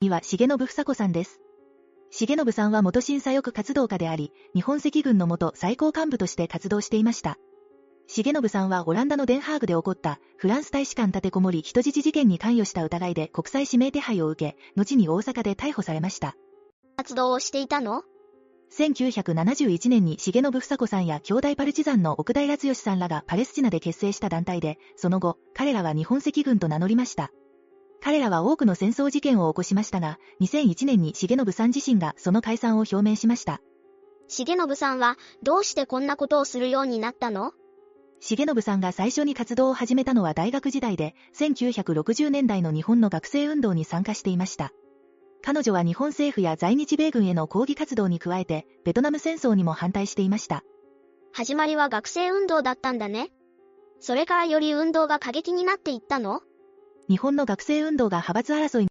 には重信房子さんです。重信さんは元審査翼活動家であり、日本赤軍の元最高幹部として活動していました。重信さんはオランダのデンハーグで起こったフランス大使館立てこもり人質事件に関与した疑いで国際指名手配を受け、後に大阪で逮捕されました。活動をしていたの？1971年に重信房子さんや兄弟パルチザンの奥平剛さんらがパレスチナで結成した団体で、その後、彼らは日本赤軍と名乗りました。彼らは多くの戦争事件を起こしましたが、2001年に重信さん自身がその解散を表明しました。重信さんはどうしてこんなことをするようになったの？重信さんが最初に活動を始めたのは大学時代で、1960年代の日本の学生運動に参加していました。彼女は日本政府や在日米軍への抗議活動に加えて、ベトナム戦争にも反対していました。始まりは学生運動だったんだね。それからより運動が過激になっていったの？日本の学生運動が派閥争い